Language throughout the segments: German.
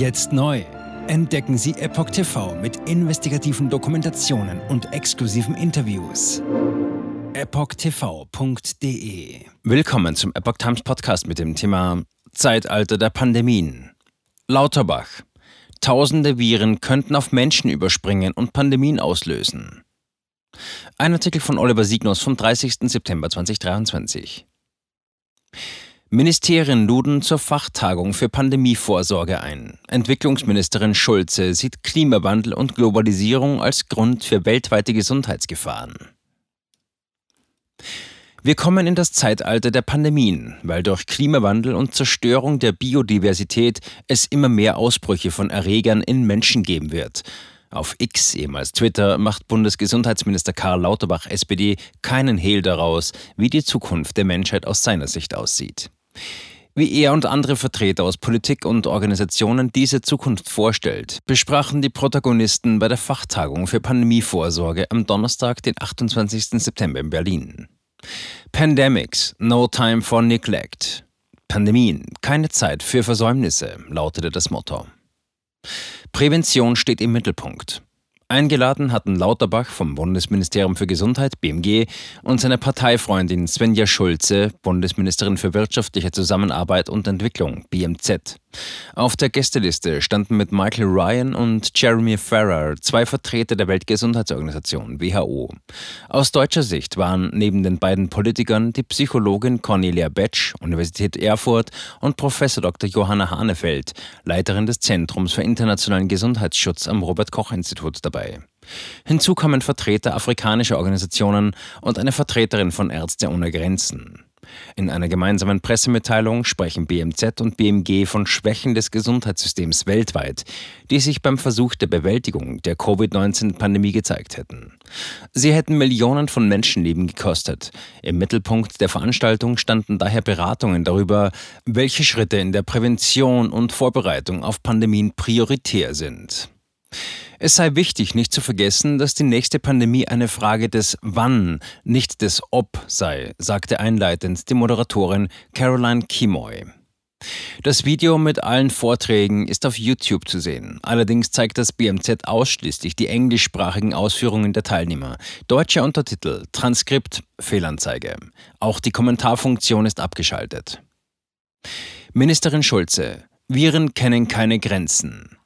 Jetzt neu. Entdecken Sie Epoch TV mit investigativen Dokumentationen und exklusiven Interviews. EpochTV.de Willkommen zum Epoch Times Podcast mit dem Thema Zeitalter der Pandemien. Lauterbach. Tausende Viren könnten auf Menschen überspringen und Pandemien auslösen. Ein Artikel von Oliver Signus vom 30. September 2023. Ministerien luden zur Fachtagung für Pandemievorsorge ein. Entwicklungsministerin Schulze sieht Klimawandel und Globalisierung als Grund für weltweite Gesundheitsgefahren. Wir kommen in das Zeitalter der Pandemien, weil durch Klimawandel und Zerstörung der Biodiversität es immer mehr Ausbrüche von Erregern in Menschen geben wird. Auf X, ehemals Twitter, macht Bundesgesundheitsminister Karl Lauterbach SPD keinen Hehl daraus, wie die Zukunft der Menschheit aus seiner Sicht aussieht. Wie er und andere Vertreter aus Politik und Organisationen diese Zukunft vorstellt, besprachen die Protagonisten bei der Fachtagung für Pandemievorsorge am Donnerstag, den 28. September in Berlin. Pandemics, no time for neglect. Pandemien, keine Zeit für Versäumnisse, lautete das Motto. Prävention steht im Mittelpunkt. Eingeladen hatten Lauterbach vom Bundesministerium für Gesundheit BMG und seine Parteifreundin Svenja Schulze, Bundesministerin für wirtschaftliche Zusammenarbeit und Entwicklung BMZ. Auf der Gästeliste standen mit Michael Ryan und Jeremy Farrer zwei Vertreter der Weltgesundheitsorganisation WHO. Aus deutscher Sicht waren neben den beiden Politikern die Psychologin Cornelia Betsch, Universität Erfurt, und Professor Dr. Johanna Hanefeld, Leiterin des Zentrums für internationalen Gesundheitsschutz am Robert Koch Institut dabei. Hinzu kamen Vertreter afrikanischer Organisationen und eine Vertreterin von Ärzte ohne Grenzen. In einer gemeinsamen Pressemitteilung sprechen BMZ und BMG von Schwächen des Gesundheitssystems weltweit, die sich beim Versuch der Bewältigung der Covid-19-Pandemie gezeigt hätten. Sie hätten Millionen von Menschenleben gekostet. Im Mittelpunkt der Veranstaltung standen daher Beratungen darüber, welche Schritte in der Prävention und Vorbereitung auf Pandemien prioritär sind. Es sei wichtig, nicht zu vergessen, dass die nächste Pandemie eine Frage des Wann, nicht des Ob sei, sagte einleitend die Moderatorin Caroline Kimoy. Das Video mit allen Vorträgen ist auf YouTube zu sehen. Allerdings zeigt das BMZ ausschließlich die englischsprachigen Ausführungen der Teilnehmer. Deutsche Untertitel, Transkript, Fehlanzeige. Auch die Kommentarfunktion ist abgeschaltet. Ministerin Schulze. Viren kennen keine Grenzen.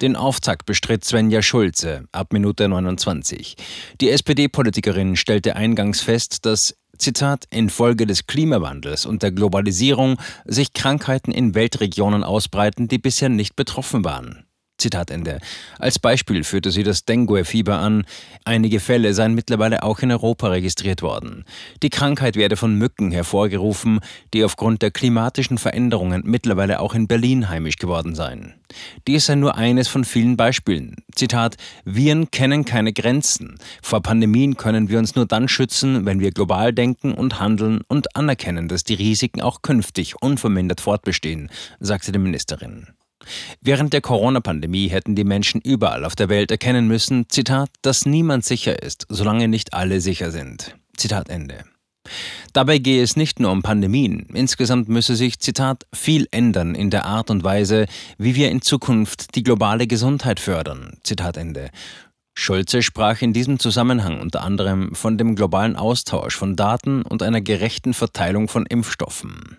Den Auftakt bestritt Svenja Schulze ab Minute 29. Die SPD-Politikerin stellte eingangs fest, dass Zitat, infolge des Klimawandels und der Globalisierung sich Krankheiten in Weltregionen ausbreiten, die bisher nicht betroffen waren. Zitat Ende. Als Beispiel führte sie das Dengue-Fieber an. Einige Fälle seien mittlerweile auch in Europa registriert worden. Die Krankheit werde von Mücken hervorgerufen, die aufgrund der klimatischen Veränderungen mittlerweile auch in Berlin heimisch geworden seien. Dies sei nur eines von vielen Beispielen. Zitat: Viren kennen keine Grenzen. Vor Pandemien können wir uns nur dann schützen, wenn wir global denken und handeln und anerkennen, dass die Risiken auch künftig unvermindert fortbestehen, sagte die Ministerin. Während der Corona-Pandemie hätten die Menschen überall auf der Welt erkennen müssen, Zitat, dass niemand sicher ist, solange nicht alle sicher sind. Zitat Ende. Dabei gehe es nicht nur um Pandemien. Insgesamt müsse sich, Zitat, viel ändern in der Art und Weise, wie wir in Zukunft die globale Gesundheit fördern. Zitat Ende. Schulze sprach in diesem Zusammenhang unter anderem von dem globalen Austausch von Daten und einer gerechten Verteilung von Impfstoffen.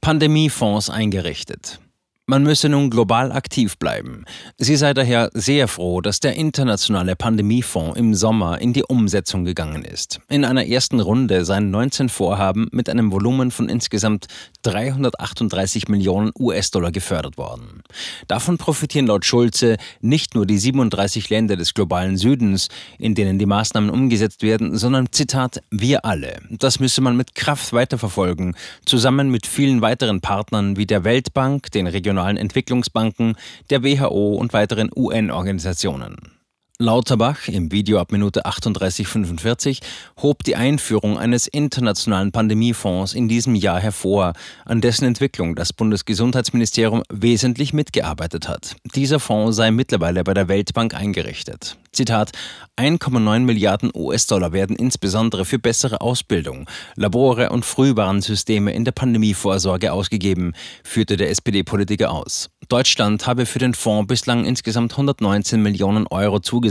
Pandemiefonds eingerichtet. Man müsse nun global aktiv bleiben. Sie sei daher sehr froh, dass der internationale Pandemiefonds im Sommer in die Umsetzung gegangen ist. In einer ersten Runde seien 19 Vorhaben mit einem Volumen von insgesamt 338 Millionen US-Dollar gefördert worden. Davon profitieren laut Schulze nicht nur die 37 Länder des globalen Südens, in denen die Maßnahmen umgesetzt werden, sondern, Zitat, wir alle. Das müsse man mit Kraft weiterverfolgen, zusammen mit vielen weiteren Partnern wie der Weltbank, den regionalen regionalen Entwicklungsbanken, der WHO und weiteren UN-Organisationen. Lauterbach im Video ab Minute 38,45 hob die Einführung eines internationalen Pandemiefonds in diesem Jahr hervor, an dessen Entwicklung das Bundesgesundheitsministerium wesentlich mitgearbeitet hat. Dieser Fonds sei mittlerweile bei der Weltbank eingerichtet. Zitat: 1,9 Milliarden US-Dollar werden insbesondere für bessere Ausbildung, Labore und Frühwarnsysteme in der Pandemievorsorge ausgegeben, führte der SPD-Politiker aus. Deutschland habe für den Fonds bislang insgesamt 119 Millionen Euro zugesagt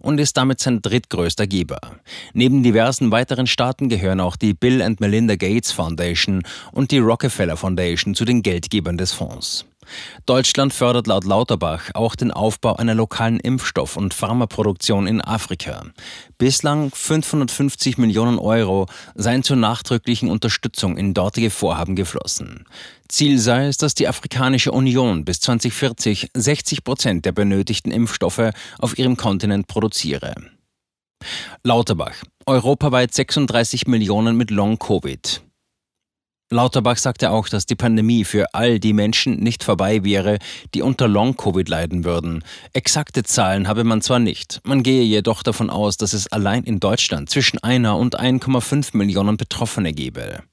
und ist damit sein drittgrößter Geber. Neben diversen weiteren Staaten gehören auch die Bill and Melinda Gates Foundation und die Rockefeller Foundation zu den Geldgebern des Fonds. Deutschland fördert laut Lauterbach auch den Aufbau einer lokalen Impfstoff- und Pharmaproduktion in Afrika. Bislang 550 Millionen Euro seien zur nachdrücklichen Unterstützung in dortige Vorhaben geflossen. Ziel sei es, dass die Afrikanische Union bis 2040 60 Prozent der benötigten Impfstoffe auf ihrem Kontinent produziere. Lauterbach. Europaweit 36 Millionen mit Long-Covid. Lauterbach sagte auch, dass die Pandemie für all die Menschen nicht vorbei wäre, die unter Long-Covid leiden würden. Exakte Zahlen habe man zwar nicht, man gehe jedoch davon aus, dass es allein in Deutschland zwischen einer und 1,5 Millionen Betroffene gebe.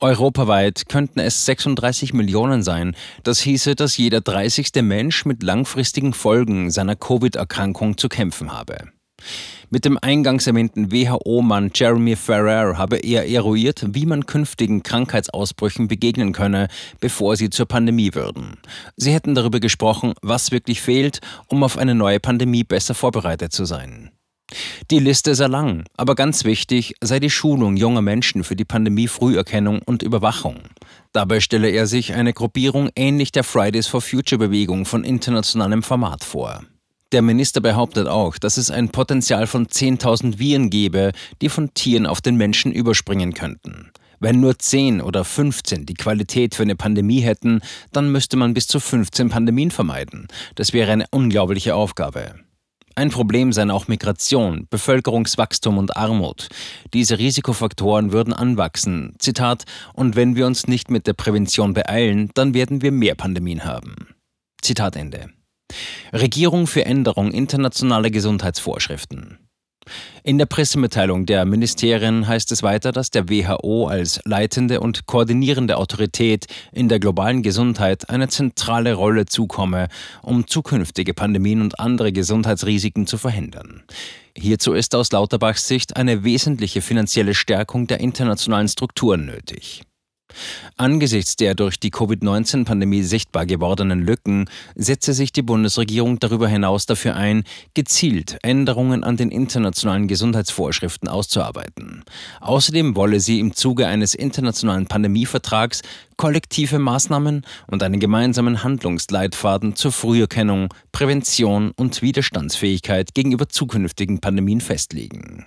Europaweit könnten es 36 Millionen sein. Das hieße, dass jeder 30. Mensch mit langfristigen Folgen seiner Covid-Erkrankung zu kämpfen habe. Mit dem eingangs erwähnten WHO-Mann Jeremy Ferrer habe er eruiert, wie man künftigen Krankheitsausbrüchen begegnen könne, bevor sie zur Pandemie würden. Sie hätten darüber gesprochen, was wirklich fehlt, um auf eine neue Pandemie besser vorbereitet zu sein. Die Liste sei lang, aber ganz wichtig sei die Schulung junger Menschen für die Pandemie-Früherkennung und Überwachung. Dabei stelle er sich eine Gruppierung ähnlich der Fridays for Future Bewegung von internationalem Format vor. Der Minister behauptet auch, dass es ein Potenzial von 10.000 Viren gebe, die von Tieren auf den Menschen überspringen könnten. Wenn nur 10 oder 15 die Qualität für eine Pandemie hätten, dann müsste man bis zu 15 Pandemien vermeiden. Das wäre eine unglaubliche Aufgabe. Ein Problem seien auch Migration, Bevölkerungswachstum und Armut. Diese Risikofaktoren würden anwachsen. Zitat, und wenn wir uns nicht mit der Prävention beeilen, dann werden wir mehr Pandemien haben. Zitat Ende. Regierung für Änderung internationaler Gesundheitsvorschriften. In der Pressemitteilung der Ministerien heißt es weiter, dass der WHO als leitende und koordinierende Autorität in der globalen Gesundheit eine zentrale Rolle zukomme, um zukünftige Pandemien und andere Gesundheitsrisiken zu verhindern. Hierzu ist aus Lauterbachs Sicht eine wesentliche finanzielle Stärkung der internationalen Strukturen nötig. Angesichts der durch die Covid-19-Pandemie sichtbar gewordenen Lücken setze sich die Bundesregierung darüber hinaus dafür ein, gezielt Änderungen an den internationalen Gesundheitsvorschriften auszuarbeiten. Außerdem wolle sie im Zuge eines internationalen Pandemievertrags kollektive Maßnahmen und einen gemeinsamen Handlungsleitfaden zur Früherkennung, Prävention und Widerstandsfähigkeit gegenüber zukünftigen Pandemien festlegen.